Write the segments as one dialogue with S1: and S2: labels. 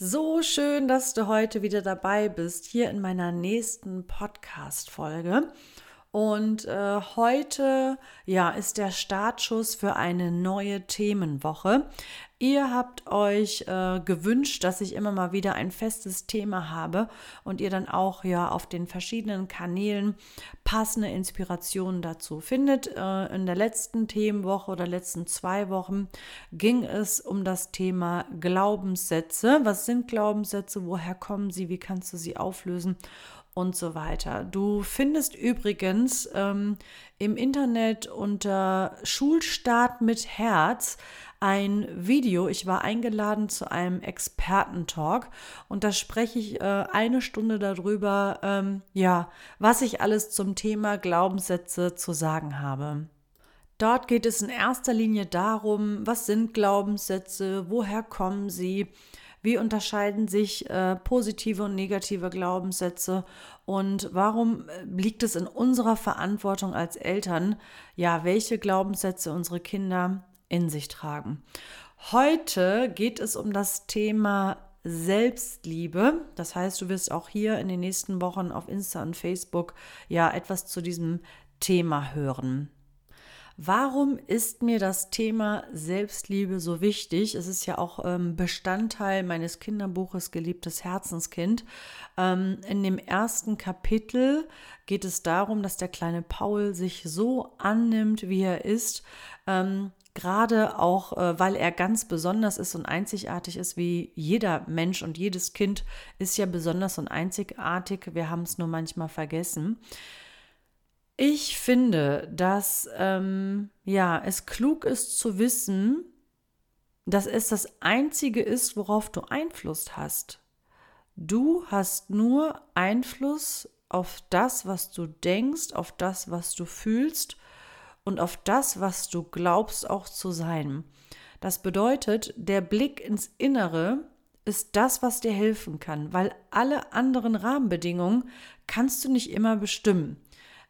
S1: So schön, dass du heute wieder dabei bist, hier in meiner nächsten Podcast-Folge. Und äh, heute ja, ist der Startschuss für eine neue Themenwoche. Ihr habt euch äh, gewünscht, dass ich immer mal wieder ein festes Thema habe und ihr dann auch ja auf den verschiedenen Kanälen passende Inspirationen dazu findet. Äh, in der letzten Themenwoche oder letzten zwei Wochen ging es um das Thema Glaubenssätze. Was sind Glaubenssätze? Woher kommen sie? Wie kannst du sie auflösen? Und so weiter. Du findest übrigens ähm, im Internet unter Schulstart mit Herz ein Video. Ich war eingeladen zu einem Expertentalk und da spreche ich äh, eine Stunde darüber, ähm, ja, was ich alles zum Thema Glaubenssätze zu sagen habe. Dort geht es in erster Linie darum, was sind Glaubenssätze, woher kommen sie, wie unterscheiden sich äh, positive und negative Glaubenssätze und warum äh, liegt es in unserer Verantwortung als Eltern, ja, welche Glaubenssätze unsere Kinder in sich tragen? Heute geht es um das Thema Selbstliebe. Das heißt, du wirst auch hier in den nächsten Wochen auf Insta und Facebook ja etwas zu diesem Thema hören. Warum ist mir das Thema Selbstliebe so wichtig? Es ist ja auch ähm, Bestandteil meines Kinderbuches Geliebtes Herzenskind. Ähm, in dem ersten Kapitel geht es darum, dass der kleine Paul sich so annimmt, wie er ist. Ähm, gerade auch, äh, weil er ganz besonders ist und einzigartig ist, wie jeder Mensch und jedes Kind ist ja besonders und einzigartig. Wir haben es nur manchmal vergessen. Ich finde, dass ähm, ja, es klug ist zu wissen, dass es das Einzige ist, worauf du Einfluss hast. Du hast nur Einfluss auf das, was du denkst, auf das, was du fühlst und auf das, was du glaubst auch zu sein. Das bedeutet, der Blick ins Innere ist das, was dir helfen kann, weil alle anderen Rahmenbedingungen kannst du nicht immer bestimmen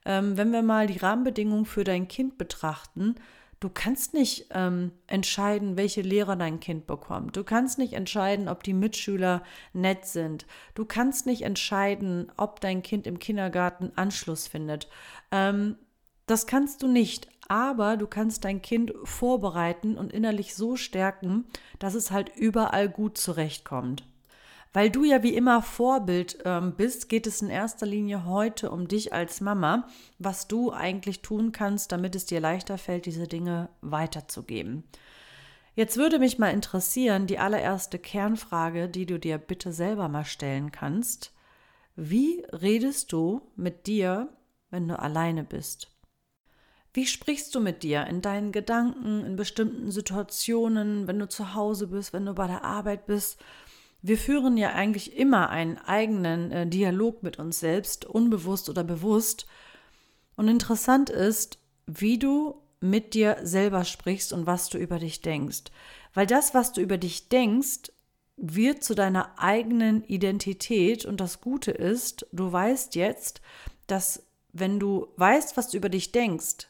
S1: ähm, wenn wir mal die Rahmenbedingungen für dein Kind betrachten, du kannst nicht ähm, entscheiden, welche Lehrer dein Kind bekommt. Du kannst nicht entscheiden, ob die Mitschüler nett sind. Du kannst nicht entscheiden, ob dein Kind im Kindergarten Anschluss findet. Ähm, das kannst du nicht. Aber du kannst dein Kind vorbereiten und innerlich so stärken, dass es halt überall gut zurechtkommt. Weil du ja wie immer Vorbild ähm, bist, geht es in erster Linie heute um dich als Mama, was du eigentlich tun kannst, damit es dir leichter fällt, diese Dinge weiterzugeben. Jetzt würde mich mal interessieren, die allererste Kernfrage, die du dir bitte selber mal stellen kannst. Wie redest du mit dir, wenn du alleine bist? Wie sprichst du mit dir in deinen Gedanken, in bestimmten Situationen, wenn du zu Hause bist, wenn du bei der Arbeit bist? Wir führen ja eigentlich immer einen eigenen äh, Dialog mit uns selbst, unbewusst oder bewusst. Und interessant ist, wie du mit dir selber sprichst und was du über dich denkst. Weil das, was du über dich denkst, wird zu deiner eigenen Identität und das Gute ist, du weißt jetzt, dass wenn du weißt, was du über dich denkst,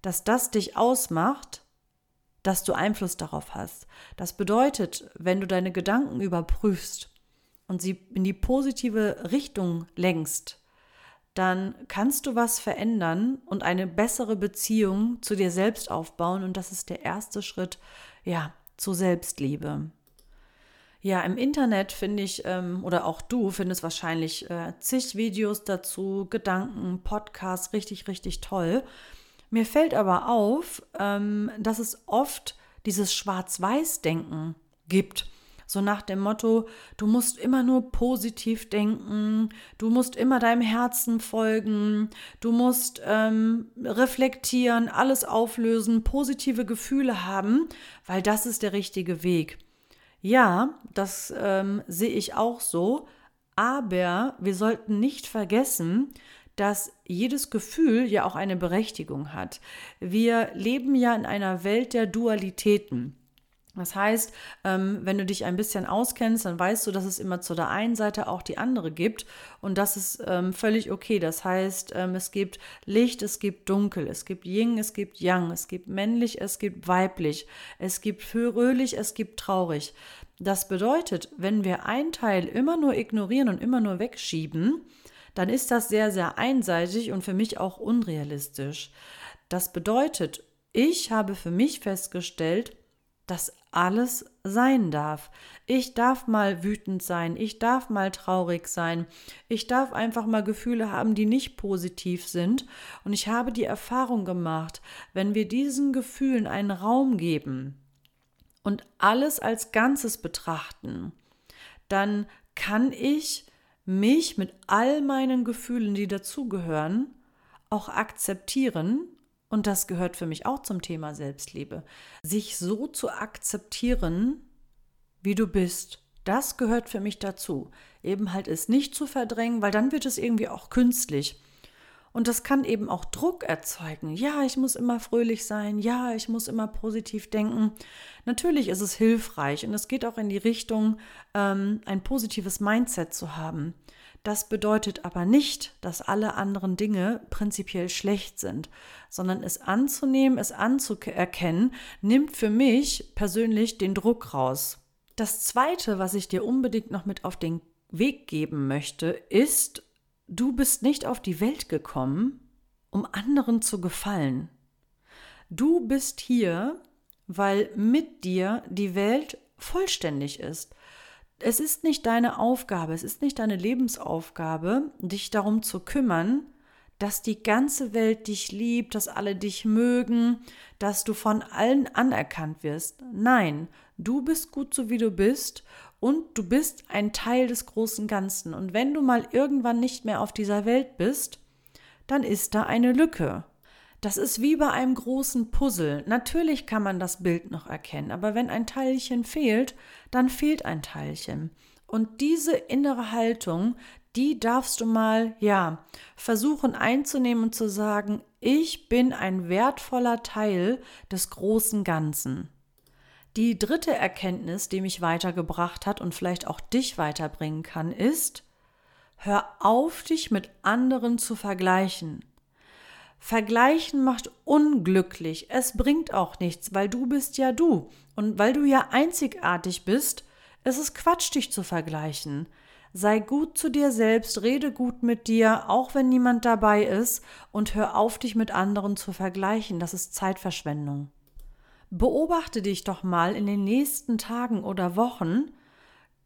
S1: dass das dich ausmacht dass du Einfluss darauf hast. Das bedeutet, wenn du deine Gedanken überprüfst und sie in die positive Richtung lenkst, dann kannst du was verändern und eine bessere Beziehung zu dir selbst aufbauen. Und das ist der erste Schritt, ja, zu Selbstliebe. Ja, im Internet finde ich, ähm, oder auch du findest wahrscheinlich äh, zig Videos dazu, Gedanken, Podcasts, richtig, richtig toll. Mir fällt aber auf, ähm, dass es oft dieses Schwarz-Weiß-Denken gibt. So nach dem Motto, du musst immer nur positiv denken, du musst immer deinem Herzen folgen, du musst ähm, reflektieren, alles auflösen, positive Gefühle haben, weil das ist der richtige Weg. Ja, das ähm, sehe ich auch so, aber wir sollten nicht vergessen, dass jedes Gefühl ja auch eine Berechtigung hat. Wir leben ja in einer Welt der Dualitäten. Das heißt, ähm, wenn du dich ein bisschen auskennst, dann weißt du, dass es immer zu der einen Seite auch die andere gibt. Und das ist ähm, völlig okay. Das heißt, ähm, es gibt Licht, es gibt Dunkel, es gibt Yin, es gibt Yang, es gibt männlich, es gibt weiblich, es gibt fröhlich, es gibt traurig. Das bedeutet, wenn wir ein Teil immer nur ignorieren und immer nur wegschieben, dann ist das sehr, sehr einseitig und für mich auch unrealistisch. Das bedeutet, ich habe für mich festgestellt, dass alles sein darf. Ich darf mal wütend sein, ich darf mal traurig sein, ich darf einfach mal Gefühle haben, die nicht positiv sind. Und ich habe die Erfahrung gemacht, wenn wir diesen Gefühlen einen Raum geben und alles als Ganzes betrachten, dann kann ich mich mit all meinen Gefühlen, die dazugehören, auch akzeptieren und das gehört für mich auch zum Thema Selbstliebe, sich so zu akzeptieren, wie du bist. Das gehört für mich dazu. Eben halt es nicht zu verdrängen, weil dann wird es irgendwie auch künstlich. Und das kann eben auch Druck erzeugen. Ja, ich muss immer fröhlich sein. Ja, ich muss immer positiv denken. Natürlich ist es hilfreich und es geht auch in die Richtung, ähm, ein positives Mindset zu haben. Das bedeutet aber nicht, dass alle anderen Dinge prinzipiell schlecht sind, sondern es anzunehmen, es anzuerkennen, nimmt für mich persönlich den Druck raus. Das Zweite, was ich dir unbedingt noch mit auf den Weg geben möchte, ist, du bist nicht auf die Welt gekommen, um anderen zu gefallen. Du bist hier, weil mit dir die Welt vollständig ist es ist nicht deine Aufgabe, es ist nicht deine Lebensaufgabe, dich darum zu kümmern, dass die ganze Welt dich liebt, dass alle dich mögen, dass du von allen anerkannt wirst. Nein, du bist gut so wie du bist und du bist ein Teil des großen Ganzen. Und wenn du mal irgendwann nicht mehr auf dieser Welt bist, dann ist da eine Lücke. Das ist wie bei einem großen Puzzle. Natürlich kann man das Bild noch erkennen, aber wenn ein Teilchen fehlt, dann fehlt ein Teilchen. Und diese innere Haltung, die darfst du mal, ja, versuchen einzunehmen und zu sagen, ich bin ein wertvoller Teil des großen Ganzen. Die dritte Erkenntnis, die mich weitergebracht hat und vielleicht auch dich weiterbringen kann, ist, hör auf, dich mit anderen zu vergleichen. Vergleichen macht unglücklich. Es bringt auch nichts, weil du bist ja du. Und weil du ja einzigartig bist, ist es Quatsch, dich zu vergleichen. Sei gut zu dir selbst, rede gut mit dir, auch wenn niemand dabei ist, und hör auf, dich mit anderen zu vergleichen. Das ist Zeitverschwendung. Beobachte dich doch mal in den nächsten Tagen oder Wochen,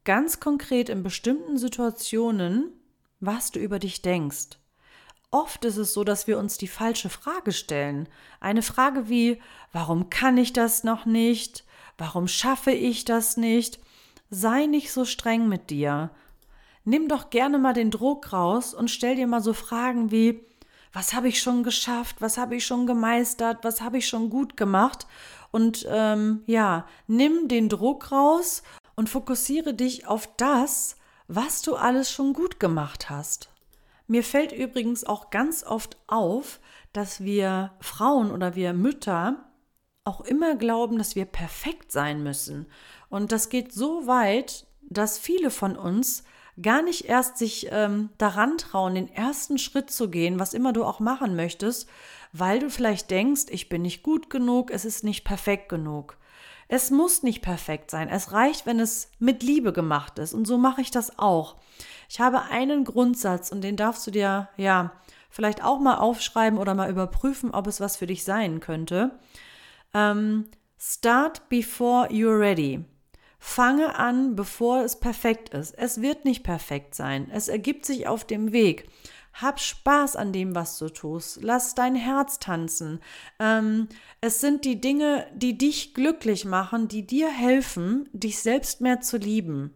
S1: ganz konkret in bestimmten Situationen, was du über dich denkst. Oft ist es so, dass wir uns die falsche Frage stellen. Eine Frage wie, warum kann ich das noch nicht? Warum schaffe ich das nicht? Sei nicht so streng mit dir. Nimm doch gerne mal den Druck raus und stell dir mal so Fragen wie, was habe ich schon geschafft? Was habe ich schon gemeistert? Was habe ich schon gut gemacht? Und ähm, ja, nimm den Druck raus und fokussiere dich auf das, was du alles schon gut gemacht hast. Mir fällt übrigens auch ganz oft auf, dass wir Frauen oder wir Mütter auch immer glauben, dass wir perfekt sein müssen. Und das geht so weit, dass viele von uns gar nicht erst sich ähm, daran trauen, den ersten Schritt zu gehen, was immer du auch machen möchtest, weil du vielleicht denkst, ich bin nicht gut genug, es ist nicht perfekt genug. Es muss nicht perfekt sein. Es reicht, wenn es mit Liebe gemacht ist. Und so mache ich das auch. Ich habe einen Grundsatz und den darfst du dir ja vielleicht auch mal aufschreiben oder mal überprüfen, ob es was für dich sein könnte. Ähm, Start before you're ready. Fange an, bevor es perfekt ist. Es wird nicht perfekt sein. Es ergibt sich auf dem Weg. Hab Spaß an dem, was du tust. Lass dein Herz tanzen. Ähm, es sind die Dinge, die dich glücklich machen, die dir helfen, dich selbst mehr zu lieben.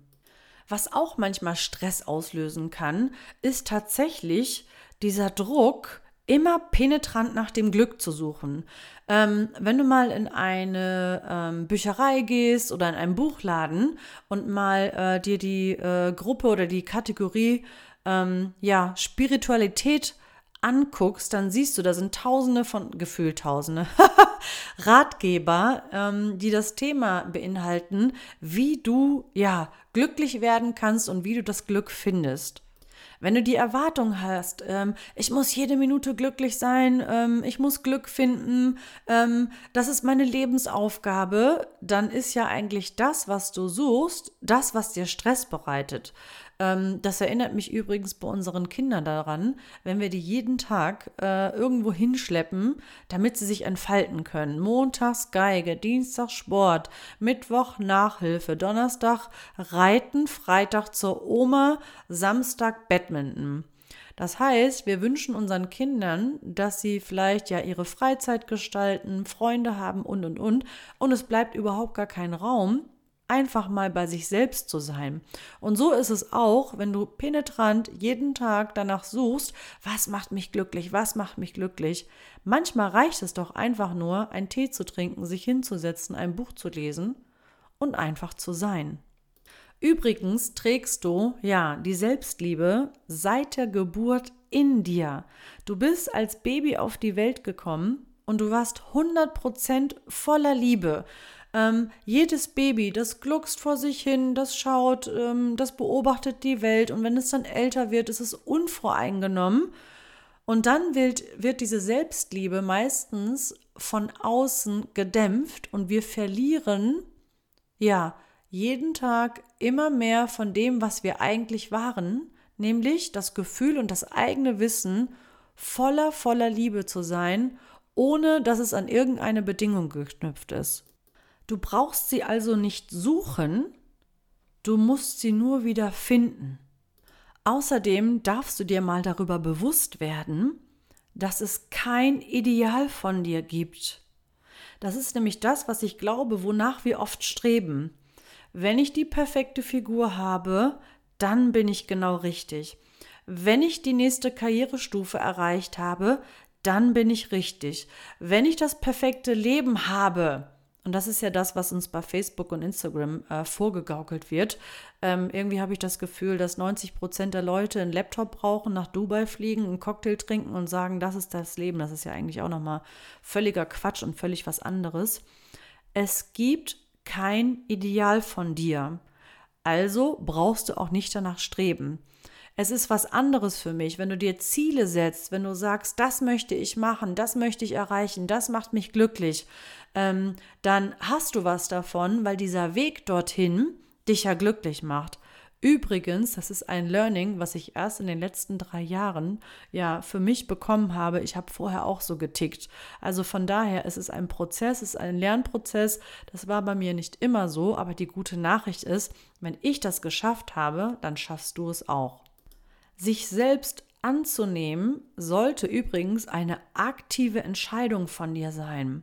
S1: Was auch manchmal Stress auslösen kann, ist tatsächlich dieser Druck, immer penetrant nach dem Glück zu suchen. Ähm, wenn du mal in eine ähm, Bücherei gehst oder in einen Buchladen und mal äh, dir die äh, Gruppe oder die Kategorie ähm, ja, Spiritualität anguckst, dann siehst du, da sind Tausende von, gefühlt Tausende, Ratgeber, ähm, die das Thema beinhalten, wie du ja glücklich werden kannst und wie du das Glück findest. Wenn du die Erwartung hast, ähm, ich muss jede Minute glücklich sein, ähm, ich muss Glück finden, ähm, das ist meine Lebensaufgabe, dann ist ja eigentlich das, was du suchst, das, was dir Stress bereitet. Ähm, das erinnert mich übrigens bei unseren Kindern daran, wenn wir die jeden Tag äh, irgendwo hinschleppen, damit sie sich entfalten können. Montags Geige, Dienstag Sport, Mittwoch Nachhilfe, Donnerstag Reiten, Freitag zur Oma, Samstag Badminton. Das heißt, wir wünschen unseren Kindern, dass sie vielleicht ja ihre Freizeit gestalten, Freunde haben und und und und es bleibt überhaupt gar kein Raum, einfach mal bei sich selbst zu sein. Und so ist es auch, wenn du penetrant jeden Tag danach suchst, was macht mich glücklich, was macht mich glücklich. Manchmal reicht es doch einfach nur, einen Tee zu trinken, sich hinzusetzen, ein Buch zu lesen und einfach zu sein. Übrigens trägst du, ja, die Selbstliebe seit der Geburt in dir. Du bist als Baby auf die Welt gekommen und du warst 100% voller Liebe. Ähm, jedes Baby, das gluckst vor sich hin, das schaut, ähm, das beobachtet die Welt und wenn es dann älter wird, ist es unvoreingenommen. Und dann wird, wird diese Selbstliebe meistens von außen gedämpft und wir verlieren, ja, jeden Tag immer mehr von dem, was wir eigentlich waren, nämlich das Gefühl und das eigene Wissen, voller, voller Liebe zu sein, ohne dass es an irgendeine Bedingung geknüpft ist. Du brauchst sie also nicht suchen, du musst sie nur wieder finden. Außerdem darfst du dir mal darüber bewusst werden, dass es kein Ideal von dir gibt. Das ist nämlich das, was ich glaube, wonach wir oft streben. Wenn ich die perfekte Figur habe, dann bin ich genau richtig. Wenn ich die nächste Karrierestufe erreicht habe, dann bin ich richtig. Wenn ich das perfekte Leben habe, und das ist ja das, was uns bei Facebook und Instagram äh, vorgegaukelt wird. Ähm, irgendwie habe ich das Gefühl, dass 90 Prozent der Leute einen Laptop brauchen, nach Dubai fliegen, einen Cocktail trinken und sagen, das ist das Leben. Das ist ja eigentlich auch nochmal völliger Quatsch und völlig was anderes. Es gibt kein Ideal von dir. Also brauchst du auch nicht danach streben. Es ist was anderes für mich, wenn du dir Ziele setzt, wenn du sagst, das möchte ich machen, das möchte ich erreichen, das macht mich glücklich, ähm, dann hast du was davon, weil dieser Weg dorthin dich ja glücklich macht. Übrigens, das ist ein Learning, was ich erst in den letzten drei Jahren ja für mich bekommen habe. Ich habe vorher auch so getickt. Also von daher ist es ein Prozess, es ist ein Lernprozess. Das war bei mir nicht immer so, aber die gute Nachricht ist, wenn ich das geschafft habe, dann schaffst du es auch. Sich selbst anzunehmen sollte übrigens eine aktive Entscheidung von dir sein.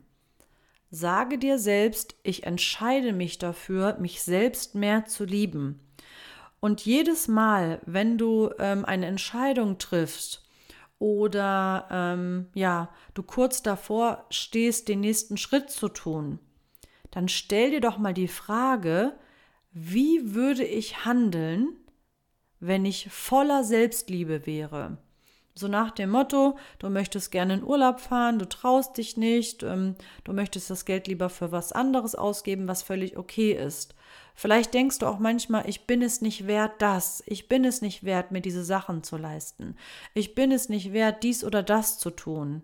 S1: Sage dir selbst, ich entscheide mich dafür, mich selbst mehr zu lieben. Und jedes Mal, wenn du ähm, eine Entscheidung triffst oder ähm, ja, du kurz davor stehst, den nächsten Schritt zu tun, dann stell dir doch mal die Frage, wie würde ich handeln, wenn ich voller Selbstliebe wäre? So nach dem Motto, du möchtest gerne in Urlaub fahren, du traust dich nicht, ähm, du möchtest das Geld lieber für was anderes ausgeben, was völlig okay ist. Vielleicht denkst du auch manchmal, ich bin es nicht wert, das, ich bin es nicht wert, mir diese Sachen zu leisten, ich bin es nicht wert, dies oder das zu tun.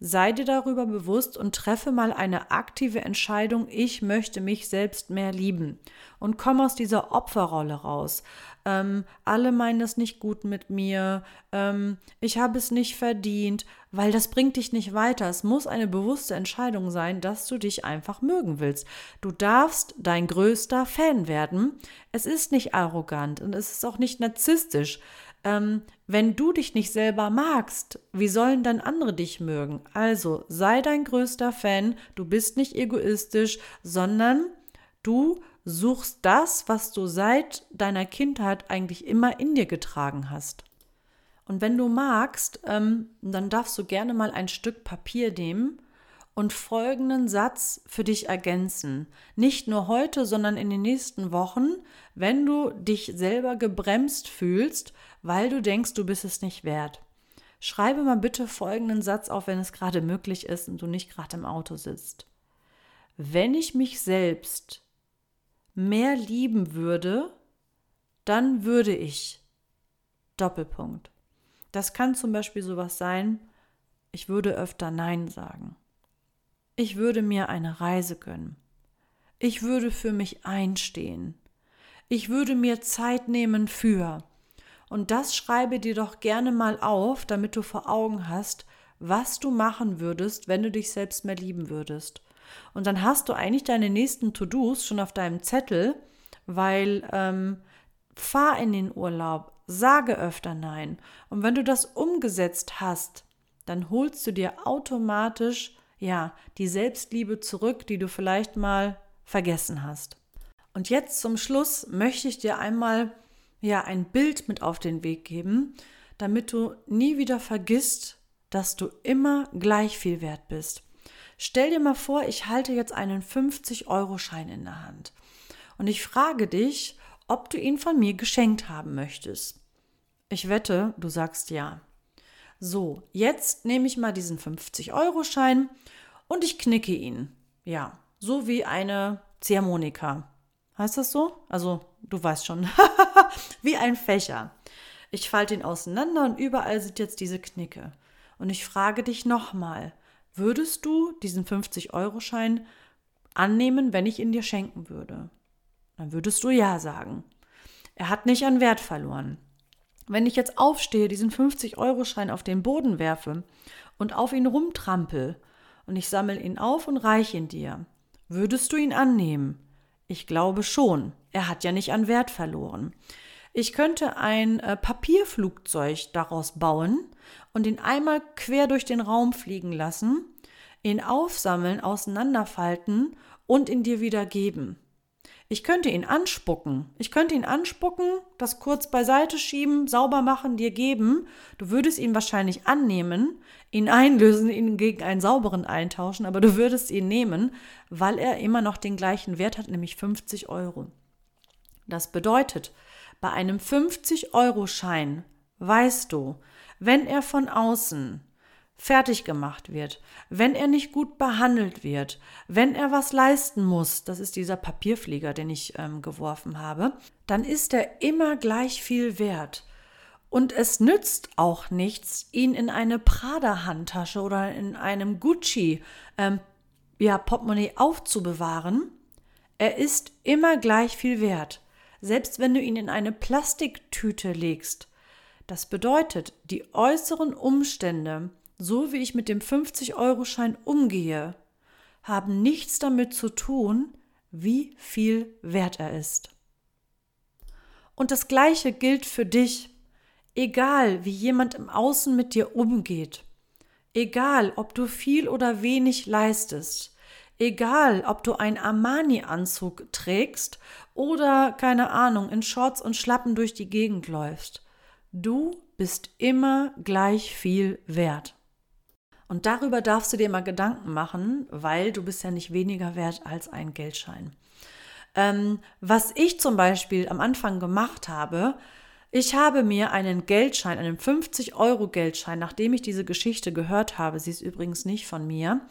S1: Sei dir darüber bewusst und treffe mal eine aktive Entscheidung, ich möchte mich selbst mehr lieben. Und komm aus dieser Opferrolle raus. Ähm, alle meinen es nicht gut mit mir, ähm, ich habe es nicht verdient, weil das bringt dich nicht weiter. Es muss eine bewusste Entscheidung sein, dass du dich einfach mögen willst. Du darfst dein größter Fan werden. Es ist nicht arrogant und es ist auch nicht narzisstisch ähm, wenn du dich nicht selber magst, wie sollen dann andere dich mögen? Also sei dein größter Fan, du bist nicht egoistisch, sondern du suchst das, was du seit deiner Kindheit eigentlich immer in dir getragen hast. Und wenn du magst, ähm, dann darfst du gerne mal ein Stück Papier nehmen und folgenden Satz für dich ergänzen. Nicht nur heute, sondern in den nächsten Wochen, wenn du dich selber gebremst fühlst, weil du denkst, du bist es nicht wert. Schreibe mal bitte folgenden Satz auf, wenn es gerade möglich ist und du nicht gerade im Auto sitzt. Wenn ich mich selbst mehr lieben würde, dann würde ich. Doppelpunkt. Das kann zum Beispiel sowas sein, ich würde öfter Nein sagen. Ich würde mir eine Reise gönnen. Ich würde für mich einstehen. Ich würde mir Zeit nehmen für. Und das schreibe dir doch gerne mal auf, damit du vor Augen hast, was du machen würdest, wenn du dich selbst mehr lieben würdest. Und dann hast du eigentlich deine nächsten To-Dos schon auf deinem Zettel, weil ähm, fahr in den Urlaub, sage öfter Nein. Und wenn du das umgesetzt hast, dann holst du dir automatisch ja, die Selbstliebe zurück, die du vielleicht mal vergessen hast. Und jetzt zum Schluss möchte ich dir einmal ja ein Bild mit auf den Weg geben, damit du nie wieder vergisst, dass du immer gleich viel wert bist. Stell dir mal vor, ich halte jetzt einen 50-Euro-Schein in der Hand und ich frage dich, ob du ihn von mir geschenkt haben möchtest. Ich wette, du sagst ja. So, jetzt nehme ich mal diesen 50-Euro-Schein und ich knicke ihn. Ja, so wie eine Ziehharmonika. Heißt das so? Also, du weißt schon. wie ein Fächer. Ich falte ihn auseinander und überall sind jetzt diese Knicke. Und ich frage dich nochmal, würdest du diesen 50-Euro-Schein annehmen, wenn ich ihn dir schenken würde? Dann würdest du ja sagen. Er hat nicht an Wert verloren. Wenn ich jetzt aufstehe, diesen 50-Euro-Schein auf den Boden werfe und auf ihn rumtrampel und ich sammle ihn auf und reiche ihn dir, würdest du ihn annehmen? Ich glaube schon. Er hat ja nicht an Wert verloren. Ich könnte ein äh, Papierflugzeug daraus bauen und ihn einmal quer durch den Raum fliegen lassen, ihn aufsammeln, auseinanderfalten und ihn dir wieder geben. Ich könnte ihn anspucken. Ich könnte ihn anspucken, das kurz beiseite schieben, sauber machen, dir geben. Du würdest ihn wahrscheinlich annehmen, ihn einlösen, ihn gegen einen sauberen eintauschen, aber du würdest ihn nehmen, weil er immer noch den gleichen Wert hat, nämlich 50 Euro. Das bedeutet, bei einem 50-Euro-Schein weißt du, wenn er von außen fertig gemacht wird, wenn er nicht gut behandelt wird, wenn er was leisten muss, das ist dieser Papierflieger, den ich ähm, geworfen habe, dann ist er immer gleich viel wert. Und es nützt auch nichts, ihn in eine Prada-Handtasche oder in einem Gucci ähm, ja, Portemonnaie aufzubewahren. Er ist immer gleich viel wert, selbst wenn du ihn in eine Plastiktüte legst. Das bedeutet, die äußeren Umstände, so wie ich mit dem 50-Euro-Schein umgehe, haben nichts damit zu tun, wie viel wert er ist. Und das Gleiche gilt für dich, egal wie jemand im Außen mit dir umgeht, egal ob du viel oder wenig leistest, egal ob du einen Armani-Anzug trägst oder, keine Ahnung, in Shorts und Schlappen durch die Gegend läufst, du bist immer gleich viel wert. Und darüber darfst du dir mal Gedanken machen, weil du bist ja nicht weniger wert als ein Geldschein. Ähm, was ich zum Beispiel am Anfang gemacht habe, ich habe mir einen Geldschein, einen 50-Euro-Geldschein, nachdem ich diese Geschichte gehört habe, sie ist übrigens nicht von mir,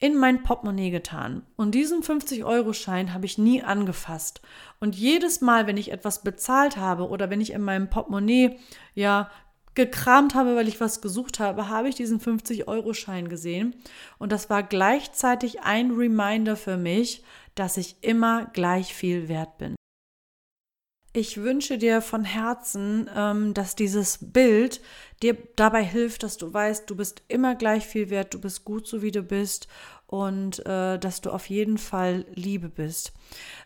S1: in mein Portemonnaie getan. Und diesen 50-Euro-Schein habe ich nie angefasst. Und jedes Mal, wenn ich etwas bezahlt habe oder wenn ich in meinem Portemonnaie ja gekramt habe, weil ich was gesucht habe, habe ich diesen 50-Euro-Schein gesehen. Und das war gleichzeitig ein Reminder für mich, dass ich immer gleich viel wert bin. Ich wünsche dir von Herzen, ähm, dass dieses Bild dir dabei hilft, dass du weißt, du bist immer gleich viel wert, du bist gut so wie du bist und äh, dass du auf jeden Fall Liebe bist.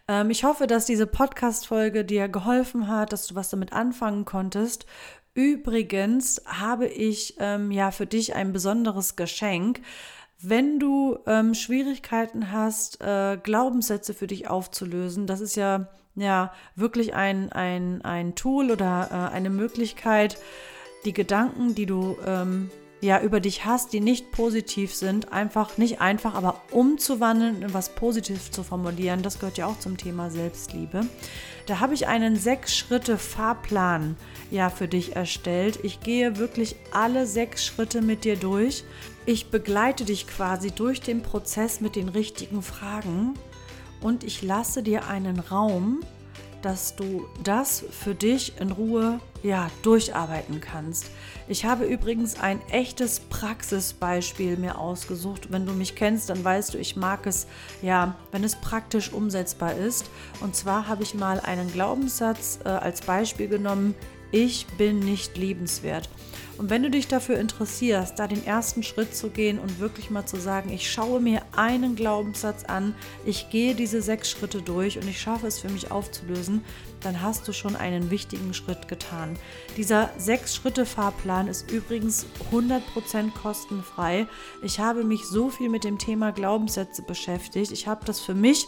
S1: Ähm, ich hoffe, dass diese Podcast-Folge dir geholfen hat, dass du was damit anfangen konntest. Übrigens habe ich ähm, ja für dich ein besonderes Geschenk. Wenn du ähm, Schwierigkeiten hast, äh, Glaubenssätze für dich aufzulösen, das ist ja, ja wirklich ein, ein, ein Tool oder äh, eine Möglichkeit, die Gedanken, die du ähm, ja über dich hast, die nicht positiv sind, einfach nicht einfach, aber umzuwandeln in was Positives zu formulieren, das gehört ja auch zum Thema Selbstliebe. Da habe ich einen sechs Schritte Fahrplan ja für dich erstellt. Ich gehe wirklich alle sechs Schritte mit dir durch. Ich begleite dich quasi durch den Prozess mit den richtigen Fragen und ich lasse dir einen Raum, dass du das für dich in Ruhe ja durcharbeiten kannst. Ich habe übrigens ein echtes Praxisbeispiel mir ausgesucht. Wenn du mich kennst, dann weißt du, ich mag es ja, wenn es praktisch umsetzbar ist. Und zwar habe ich mal einen Glaubenssatz äh, als Beispiel genommen, ich bin nicht liebenswert. Und wenn du dich dafür interessierst, da den ersten Schritt zu gehen und wirklich mal zu sagen, ich schaue mir einen Glaubenssatz an, ich gehe diese sechs Schritte durch und ich schaffe es für mich aufzulösen, dann hast du schon einen wichtigen Schritt getan. Dieser sechs Schritte Fahrplan ist übrigens 100% kostenfrei. Ich habe mich so viel mit dem Thema Glaubenssätze beschäftigt. Ich habe das für mich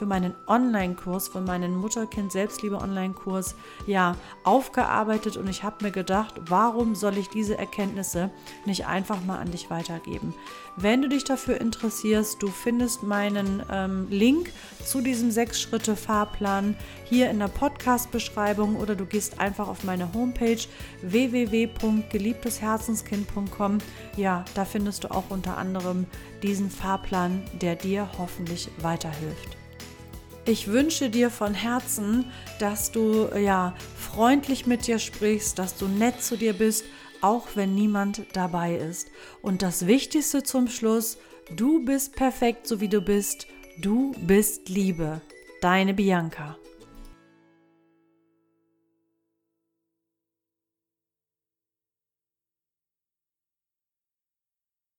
S1: für meinen Online-Kurs, für meinen Mutterkind-Selbstliebe-Online-Kurs, ja, aufgearbeitet und ich habe mir gedacht, warum soll ich diese Erkenntnisse nicht einfach mal an dich weitergeben? Wenn du dich dafür interessierst, du findest meinen ähm, Link zu diesem Sechs-Schritte-Fahrplan hier in der Podcast-Beschreibung oder du gehst einfach auf meine Homepage www.geliebtesherzenskind.com. Ja, da findest du auch unter anderem diesen Fahrplan, der dir hoffentlich weiterhilft. Ich wünsche dir von Herzen, dass du ja freundlich mit dir sprichst, dass du nett zu dir bist, auch wenn niemand dabei ist. Und das Wichtigste zum Schluss, du bist perfekt, so wie du bist. Du bist Liebe. Deine Bianca.